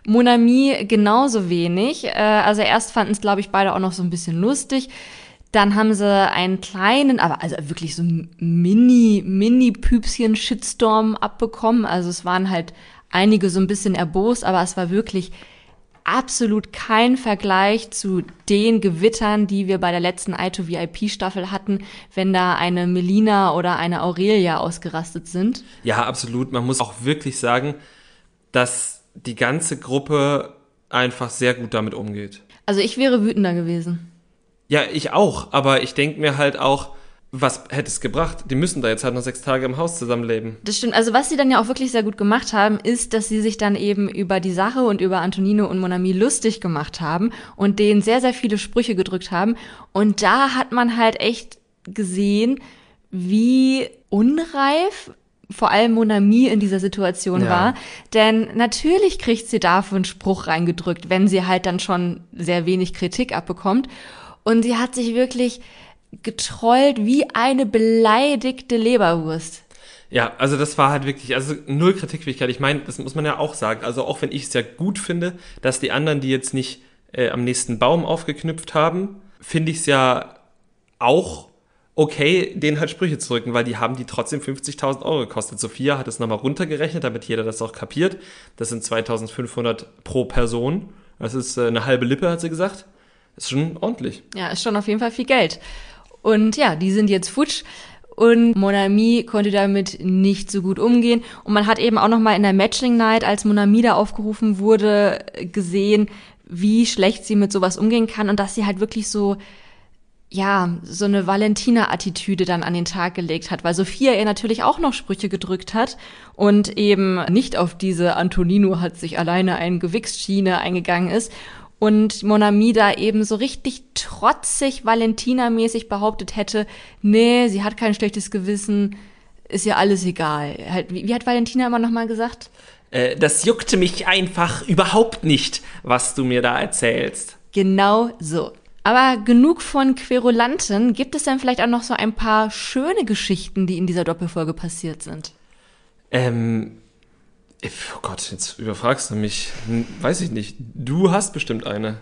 Monami genauso wenig. Äh, also erst fanden es, glaube ich, beide auch noch so ein bisschen lustig. Dann haben sie einen kleinen, aber also wirklich so mini, mini Püpschen Shitstorm abbekommen. Also es waren halt einige so ein bisschen erbost, aber es war wirklich absolut kein Vergleich zu den Gewittern, die wir bei der letzten i2 VIP Staffel hatten, wenn da eine Melina oder eine Aurelia ausgerastet sind. Ja, absolut. Man muss auch wirklich sagen, dass die ganze Gruppe einfach sehr gut damit umgeht. Also ich wäre wütender gewesen. Ja, ich auch. Aber ich denke mir halt auch, was hätte es gebracht? Die müssen da jetzt halt noch sechs Tage im Haus zusammenleben. Das stimmt. Also was sie dann ja auch wirklich sehr gut gemacht haben, ist, dass sie sich dann eben über die Sache und über Antonino und Monami lustig gemacht haben und denen sehr, sehr viele Sprüche gedrückt haben. Und da hat man halt echt gesehen, wie unreif vor allem Monami in dieser Situation ja. war. Denn natürlich kriegt sie dafür einen Spruch reingedrückt, wenn sie halt dann schon sehr wenig Kritik abbekommt. Und sie hat sich wirklich getrollt wie eine beleidigte Leberwurst. Ja, also das war halt wirklich, also null Kritikfähigkeit. Ich meine, das muss man ja auch sagen. Also auch wenn ich es ja gut finde, dass die anderen, die jetzt nicht äh, am nächsten Baum aufgeknüpft haben, finde ich es ja auch okay, denen halt Sprüche zu rücken, weil die haben die trotzdem 50.000 Euro gekostet. Sophia hat es nochmal runtergerechnet, damit jeder das auch kapiert. Das sind 2.500 pro Person. Das ist äh, eine halbe Lippe, hat sie gesagt. Das ist schon ordentlich. Ja, ist schon auf jeden Fall viel Geld. Und ja, die sind jetzt futsch. Und Monami konnte damit nicht so gut umgehen. Und man hat eben auch noch mal in der Matching Night, als Monami da aufgerufen wurde, gesehen, wie schlecht sie mit sowas umgehen kann und dass sie halt wirklich so ja, so eine Valentina-Attitüde dann an den Tag gelegt hat, weil Sophia ihr natürlich auch noch Sprüche gedrückt hat und eben nicht auf diese Antonino hat sich alleine ein Gewichsschiene eingegangen ist und Monami da eben so richtig trotzig Valentina-mäßig behauptet hätte, nee, sie hat kein schlechtes Gewissen, ist ja alles egal. Halt, wie, wie hat Valentina immer nochmal gesagt? Äh, das juckte mich einfach überhaupt nicht, was du mir da erzählst. Genau so. Aber genug von Querulanten. Gibt es denn vielleicht auch noch so ein paar schöne Geschichten, die in dieser Doppelfolge passiert sind? Ähm, Oh Gott, jetzt überfragst du mich. Weiß ich nicht. Du hast bestimmt eine.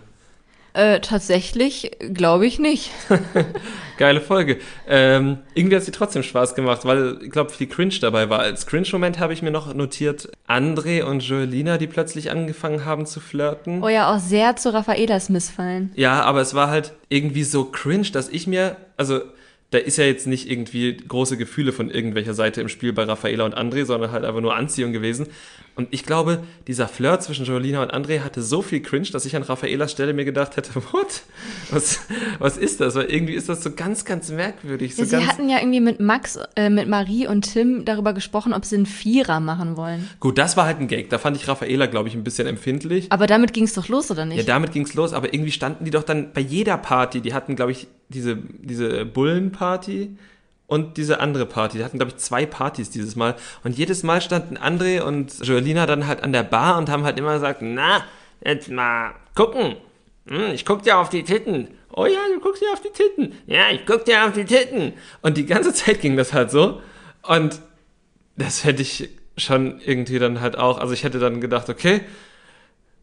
Äh, tatsächlich glaube ich nicht. Geile Folge. Ähm, irgendwie hat sie trotzdem Spaß gemacht, weil ich glaube, viel Cringe dabei war. Als Cringe-Moment habe ich mir noch notiert, André und Joelina, die plötzlich angefangen haben zu flirten. Oh ja, auch sehr zu Raffaelas missfallen. Ja, aber es war halt irgendwie so cringe, dass ich mir, also da ist ja jetzt nicht irgendwie große Gefühle von irgendwelcher Seite im Spiel bei Raffaela und André, sondern halt einfach nur Anziehung gewesen. Und ich glaube, dieser Flirt zwischen Jolina und André hatte so viel Cringe, dass ich an Raffaelas Stelle mir gedacht hätte, what? Was, was ist das? Weil irgendwie ist das so ganz, ganz merkwürdig. So ja, sie hatten ja irgendwie mit Max, äh, mit Marie und Tim darüber gesprochen, ob sie einen Vierer machen wollen. Gut, das war halt ein Gag. Da fand ich Raffaela, glaube ich, ein bisschen empfindlich. Aber damit ging es doch los, oder nicht? Ja, damit ging es los, aber irgendwie standen die doch dann bei jeder Party, die hatten, glaube ich, diese, diese Bullenparty und diese andere Party. Die hatten, glaube ich, zwei Partys dieses Mal. Und jedes Mal standen André und Joelina dann halt an der Bar und haben halt immer gesagt, na, jetzt mal gucken. Hm, ich guck dir auf die Titten. Oh ja, du guckst dir auf die Titten. Ja, ich guck dir auf die Titten. Und die ganze Zeit ging das halt so. Und das hätte ich schon irgendwie dann halt auch, also ich hätte dann gedacht, okay,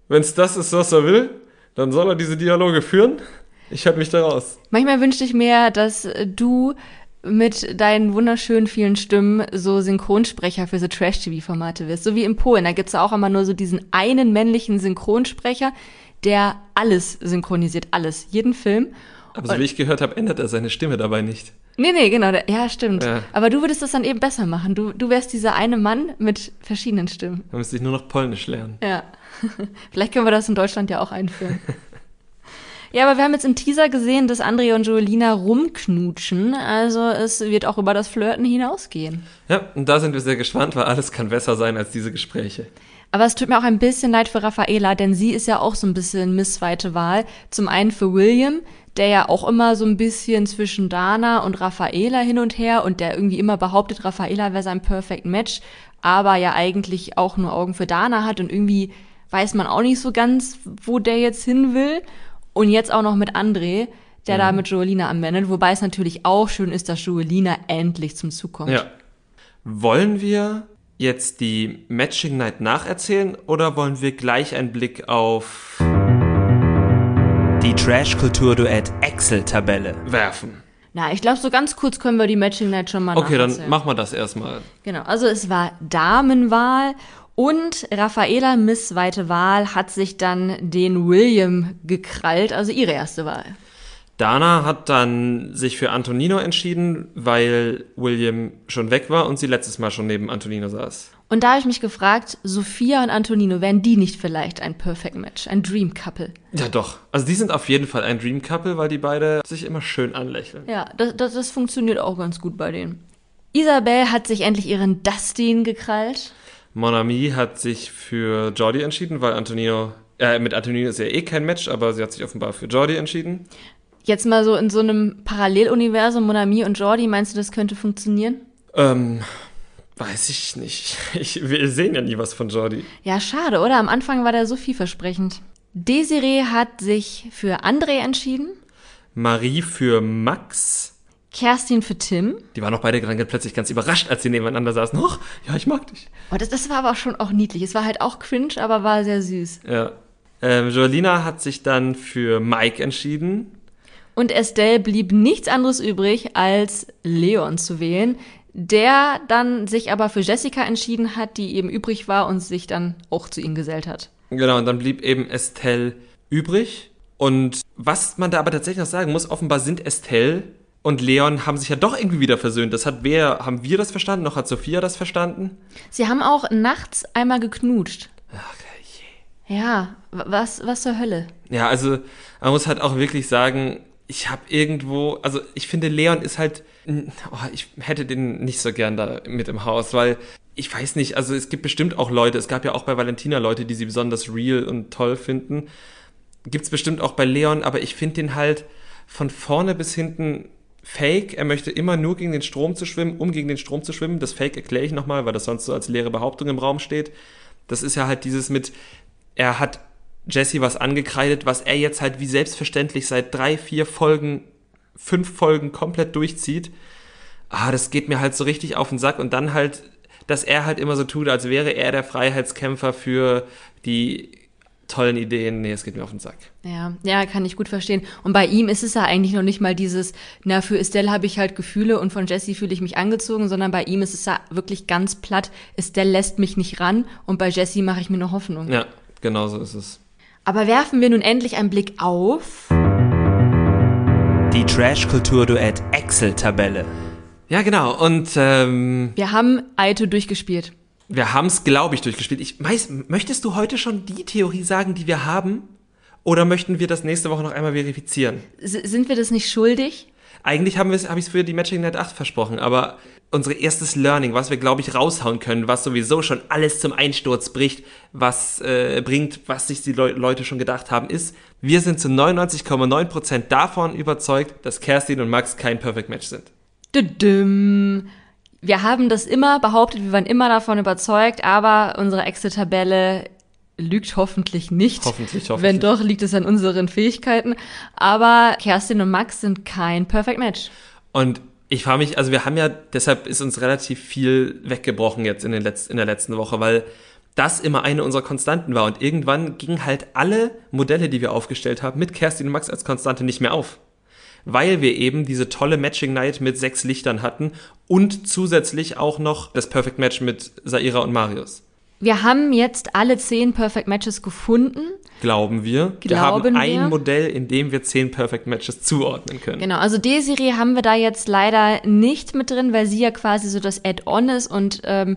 wenn es das ist, was er will, dann soll er diese Dialoge führen. Ich halte mich da raus. Manchmal wünschte ich mir, dass du mit deinen wunderschönen vielen Stimmen so Synchronsprecher für so Trash-TV-Formate wirst. So wie in Polen. Da gibt's ja auch immer nur so diesen einen männlichen Synchronsprecher, der alles synchronisiert, alles, jeden Film. Aber so wie ich gehört habe, ändert er seine Stimme dabei nicht. Nee, nee, genau. Ja, stimmt. Ja. Aber du würdest das dann eben besser machen. Du, du wärst dieser eine Mann mit verschiedenen Stimmen. Dann müsste ich nur noch Polnisch lernen. Ja. Vielleicht können wir das in Deutschland ja auch einführen. Ja, aber wir haben jetzt im Teaser gesehen, dass André und Joelina rumknutschen. Also es wird auch über das Flirten hinausgehen. Ja, und da sind wir sehr gespannt, weil alles kann besser sein als diese Gespräche. Aber es tut mir auch ein bisschen leid für Raffaela, denn sie ist ja auch so ein bisschen Miss zweite Wahl. Zum einen für William, der ja auch immer so ein bisschen zwischen Dana und Raffaela hin und her und der irgendwie immer behauptet, Raffaela wäre sein Perfect Match, aber ja eigentlich auch nur Augen für Dana hat und irgendwie weiß man auch nicht so ganz, wo der jetzt hin will. Und jetzt auch noch mit André, der mhm. da mit Joelina anwendet, wobei es natürlich auch schön ist, dass Joelina endlich zum Zug kommt. Ja. Wollen wir jetzt die Matching Night nacherzählen oder wollen wir gleich einen Blick auf die Trash-Kultur-Duett Excel-Tabelle werfen? Na, ich glaube, so ganz kurz können wir die Matching Night schon mal Okay, dann machen wir das erstmal. Genau, also es war Damenwahl und Raffaela Miss Weite Wahl hat sich dann den William gekrallt, also ihre erste Wahl. Dana hat dann sich für Antonino entschieden, weil William schon weg war und sie letztes Mal schon neben Antonino saß. Und da habe ich mich gefragt, Sophia und Antonino, wären die nicht vielleicht ein Perfect Match, ein Dream Couple? Ja, doch. Also die sind auf jeden Fall ein Dream Couple, weil die beide sich immer schön anlächeln. Ja, das, das, das funktioniert auch ganz gut bei denen. Isabel hat sich endlich ihren Dustin gekrallt. Monami hat sich für Jordi entschieden, weil Antonino, äh, mit Antonino ist ja eh kein Match, aber sie hat sich offenbar für Jordi entschieden. Jetzt mal so in so einem Paralleluniversum, Monami und Jordi, meinst du, das könnte funktionieren? Ähm, weiß ich nicht. Ich, wir sehen ja nie was von Jordi. Ja, schade, oder? Am Anfang war der so vielversprechend. Desiree hat sich für André entschieden. Marie für Max. Kerstin für Tim. Die waren auch beide dann plötzlich ganz überrascht, als sie nebeneinander saßen. Och, ja, ich mag dich. Oh, das, das war aber schon auch niedlich. Es war halt auch cringe, aber war sehr süß. Ja. Ähm, Joelina hat sich dann für Mike entschieden. Und Estelle blieb nichts anderes übrig, als Leon zu wählen, der dann sich aber für Jessica entschieden hat, die eben übrig war und sich dann auch zu ihm gesellt hat. Genau, und dann blieb eben Estelle übrig. Und was man da aber tatsächlich noch sagen muss, offenbar sind Estelle und Leon haben sich ja doch irgendwie wieder versöhnt. Das hat wer, haben wir das verstanden? Noch hat Sophia das verstanden? Sie haben auch nachts einmal geknutscht. Ach, je. Ja, was, was zur Hölle? Ja, also man muss halt auch wirklich sagen, ich habe irgendwo, also ich finde Leon ist halt, oh, ich hätte den nicht so gern da mit im Haus, weil ich weiß nicht, also es gibt bestimmt auch Leute, es gab ja auch bei Valentina Leute, die sie besonders real und toll finden. Gibt's bestimmt auch bei Leon, aber ich finde den halt von vorne bis hinten Fake, er möchte immer nur gegen den Strom zu schwimmen, um gegen den Strom zu schwimmen. Das Fake erkläre ich nochmal, weil das sonst so als leere Behauptung im Raum steht. Das ist ja halt dieses mit, er hat Jesse was angekreidet, was er jetzt halt wie selbstverständlich seit drei, vier Folgen, fünf Folgen komplett durchzieht. Ah, das geht mir halt so richtig auf den Sack und dann halt, dass er halt immer so tut, als wäre er der Freiheitskämpfer für die tollen Ideen. Nee, es geht mir auf den Sack. Ja, ja, kann ich gut verstehen. Und bei ihm ist es ja eigentlich noch nicht mal dieses, na, für Estelle habe ich halt Gefühle und von Jesse fühle ich mich angezogen, sondern bei ihm ist es ja wirklich ganz platt. Estelle lässt mich nicht ran und bei Jesse mache ich mir noch Hoffnung. Ja, genau so ist es. Aber werfen wir nun endlich einen Blick auf Die Trash-Kultur-Duett Excel-Tabelle. Ja, genau. Und ähm, wir haben Aito durchgespielt. Wir haben es, glaube ich, durchgespielt. Ich weiß, möchtest du heute schon die Theorie sagen, die wir haben? Oder möchten wir das nächste Woche noch einmal verifizieren? S sind wir das nicht schuldig? Eigentlich haben habe ich es für die Matching Night 8 versprochen, aber unser erstes Learning, was wir, glaube ich, raushauen können, was sowieso schon alles zum Einsturz bricht, was äh, bringt, was sich die Le Leute schon gedacht haben, ist, wir sind zu 99,9% davon überzeugt, dass Kerstin und Max kein Perfect Match sind. Wir haben das immer behauptet, wir waren immer davon überzeugt, aber unsere Excel-Tabelle lügt hoffentlich nicht. Hoffentlich, hoffentlich. Wenn doch, liegt es an unseren Fähigkeiten. Aber Kerstin und Max sind kein Perfect Match. Und ich frage mich, also wir haben ja, deshalb ist uns relativ viel weggebrochen jetzt in, den Letz-, in der letzten Woche, weil das immer eine unserer Konstanten war. Und irgendwann gingen halt alle Modelle, die wir aufgestellt haben, mit Kerstin und Max als Konstante nicht mehr auf. Weil wir eben diese tolle Matching Night mit sechs Lichtern hatten und zusätzlich auch noch das Perfect Match mit Saira und Marius. Wir haben jetzt alle zehn Perfect Matches gefunden. Glauben wir. Glauben wir haben wir. ein Modell, in dem wir zehn Perfect Matches zuordnen können. Genau, also Desiree haben wir da jetzt leider nicht mit drin, weil sie ja quasi so das Add-on ist und ähm,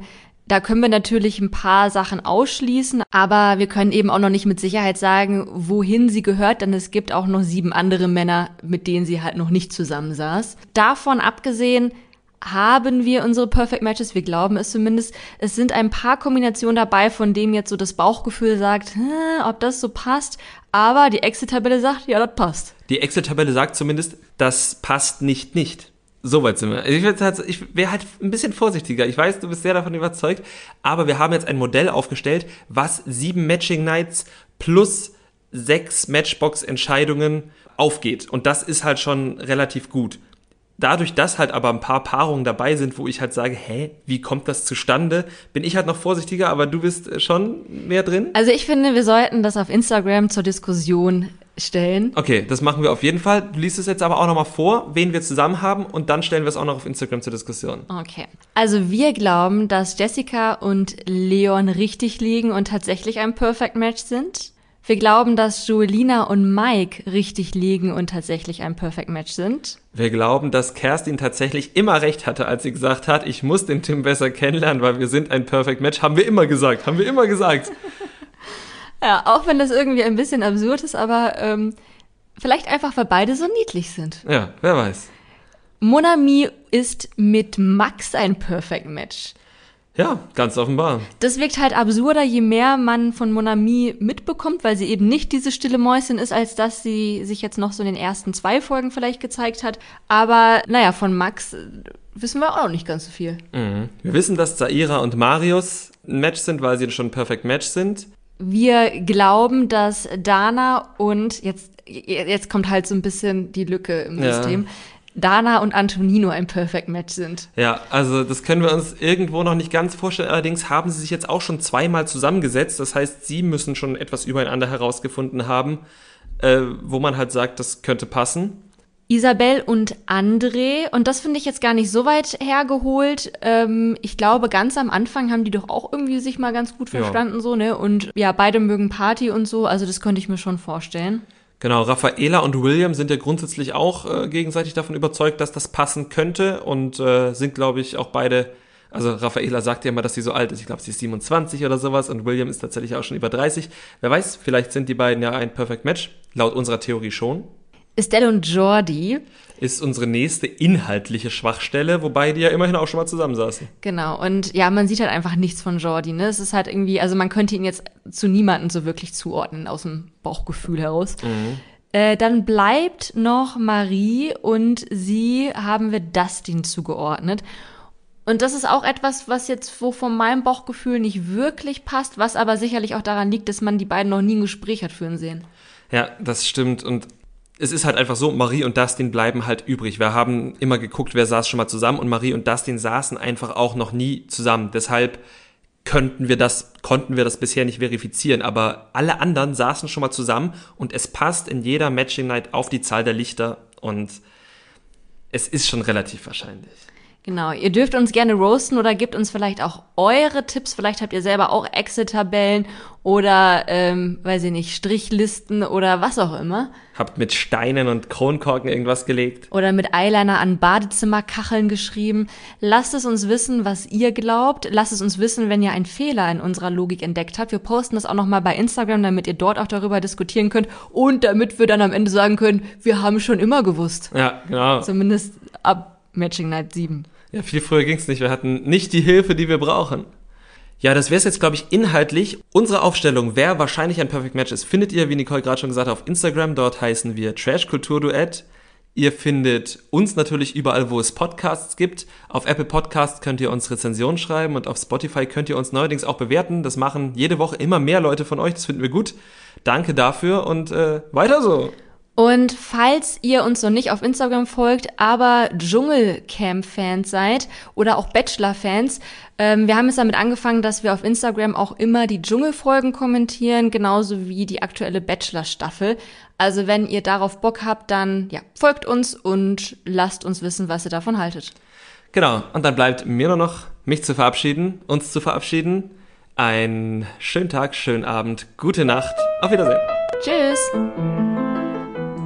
da können wir natürlich ein paar Sachen ausschließen, aber wir können eben auch noch nicht mit Sicherheit sagen, wohin sie gehört, denn es gibt auch noch sieben andere Männer, mit denen sie halt noch nicht zusammensaß. Davon abgesehen haben wir unsere Perfect Matches, wir glauben es zumindest. Es sind ein paar Kombinationen dabei, von denen jetzt so das Bauchgefühl sagt, ob das so passt. Aber die Excel-Tabelle sagt, ja, das passt. Die Excel-Tabelle sagt zumindest, das passt nicht nicht. Soweit sind wir. Ich, ich wäre halt ein bisschen vorsichtiger. Ich weiß, du bist sehr davon überzeugt, aber wir haben jetzt ein Modell aufgestellt, was sieben Matching Nights plus sechs Matchbox-Entscheidungen aufgeht. Und das ist halt schon relativ gut dadurch, dass halt aber ein paar Paarungen dabei sind, wo ich halt sage, hä, wie kommt das zustande, bin ich halt noch vorsichtiger, aber du bist äh, schon mehr drin. Also ich finde, wir sollten das auf Instagram zur Diskussion stellen. Okay, das machen wir auf jeden Fall. Du liest es jetzt aber auch nochmal vor, wen wir zusammen haben und dann stellen wir es auch noch auf Instagram zur Diskussion. Okay. Also wir glauben, dass Jessica und Leon richtig liegen und tatsächlich ein Perfect Match sind. Wir glauben, dass Joelina und Mike richtig liegen und tatsächlich ein Perfect Match sind. Wir glauben, dass Kerstin tatsächlich immer recht hatte, als sie gesagt hat, ich muss den Tim besser kennenlernen, weil wir sind ein Perfect Match. Haben wir immer gesagt, haben wir immer gesagt. ja, auch wenn das irgendwie ein bisschen absurd ist, aber ähm, vielleicht einfach, weil beide so niedlich sind. Ja, wer weiß. Monami ist mit Max ein Perfect Match. Ja, ganz offenbar. Das wirkt halt absurder, je mehr man von Monami mitbekommt, weil sie eben nicht diese stille Mäusin ist, als dass sie sich jetzt noch so in den ersten zwei Folgen vielleicht gezeigt hat. Aber naja, von Max äh, wissen wir auch noch nicht ganz so viel. Mhm. Wir wissen, dass Zaira und Marius ein Match sind, weil sie schon Perfect Match sind. Wir glauben, dass Dana und jetzt, jetzt kommt halt so ein bisschen die Lücke im ja. System. Dana und Antonino ein Perfect Match sind. Ja, also das können wir uns irgendwo noch nicht ganz vorstellen. Allerdings haben sie sich jetzt auch schon zweimal zusammengesetzt. Das heißt, sie müssen schon etwas übereinander herausgefunden haben, äh, wo man halt sagt, das könnte passen. Isabel und André, und das finde ich jetzt gar nicht so weit hergeholt. Ähm, ich glaube, ganz am Anfang haben die doch auch irgendwie sich mal ganz gut verstanden, ja. so, ne? Und ja, beide mögen Party und so, also das könnte ich mir schon vorstellen. Genau, Raffaela und William sind ja grundsätzlich auch äh, gegenseitig davon überzeugt, dass das passen könnte und äh, sind, glaube ich, auch beide. Also Raffaela sagt ja immer, dass sie so alt ist. Ich glaube, sie ist 27 oder sowas und William ist tatsächlich auch schon über 30. Wer weiß, vielleicht sind die beiden ja ein Perfect Match. Laut unserer Theorie schon. Estelle und Jordi. Ist unsere nächste inhaltliche Schwachstelle, wobei die ja immerhin auch schon mal zusammensaßen. Genau, und ja, man sieht halt einfach nichts von Jordi, ne? Es ist halt irgendwie, also man könnte ihn jetzt zu niemandem so wirklich zuordnen, aus dem Bauchgefühl heraus. Mhm. Äh, dann bleibt noch Marie und sie haben wir Dustin zugeordnet. Und das ist auch etwas, was jetzt wo von meinem Bauchgefühl nicht wirklich passt, was aber sicherlich auch daran liegt, dass man die beiden noch nie ein Gespräch hat führen sehen. Ja, das stimmt. Und es ist halt einfach so, Marie und Dustin bleiben halt übrig. Wir haben immer geguckt, wer saß schon mal zusammen und Marie und Dustin saßen einfach auch noch nie zusammen. Deshalb könnten wir das, konnten wir das bisher nicht verifizieren, aber alle anderen saßen schon mal zusammen und es passt in jeder Matching Night auf die Zahl der Lichter und es ist schon relativ wahrscheinlich. Genau, ihr dürft uns gerne roasten oder gebt uns vielleicht auch eure Tipps. Vielleicht habt ihr selber auch Excel-Tabellen oder, ähm, weiß ich nicht, Strichlisten oder was auch immer. Habt mit Steinen und Kronkorken irgendwas gelegt. Oder mit Eyeliner an Badezimmerkacheln geschrieben. Lasst es uns wissen, was ihr glaubt. Lasst es uns wissen, wenn ihr einen Fehler in unserer Logik entdeckt habt. Wir posten das auch nochmal bei Instagram, damit ihr dort auch darüber diskutieren könnt und damit wir dann am Ende sagen können, wir haben schon immer gewusst. Ja, genau. Zumindest ab Matching Night 7. Ja, viel früher ging's nicht. Wir hatten nicht die Hilfe, die wir brauchen. Ja, das wäre es jetzt, glaube ich, inhaltlich. Unsere Aufstellung, wer wahrscheinlich ein Perfect Match ist, findet ihr, wie Nicole gerade schon gesagt hat, auf Instagram. Dort heißen wir Trash Kultur Duett. Ihr findet uns natürlich überall, wo es Podcasts gibt. Auf Apple Podcasts könnt ihr uns Rezensionen schreiben und auf Spotify könnt ihr uns neuerdings auch bewerten. Das machen jede Woche immer mehr Leute von euch. Das finden wir gut. Danke dafür und äh, weiter so. Und falls ihr uns noch nicht auf Instagram folgt, aber Dschungelcamp-Fans seid oder auch Bachelor-Fans, ähm, wir haben es damit angefangen, dass wir auf Instagram auch immer die Dschungelfolgen kommentieren, genauso wie die aktuelle Bachelor-Staffel. Also wenn ihr darauf Bock habt, dann ja, folgt uns und lasst uns wissen, was ihr davon haltet. Genau, und dann bleibt mir nur noch, mich zu verabschieden, uns zu verabschieden. Einen schönen Tag, schönen Abend, gute Nacht, auf Wiedersehen. Tschüss.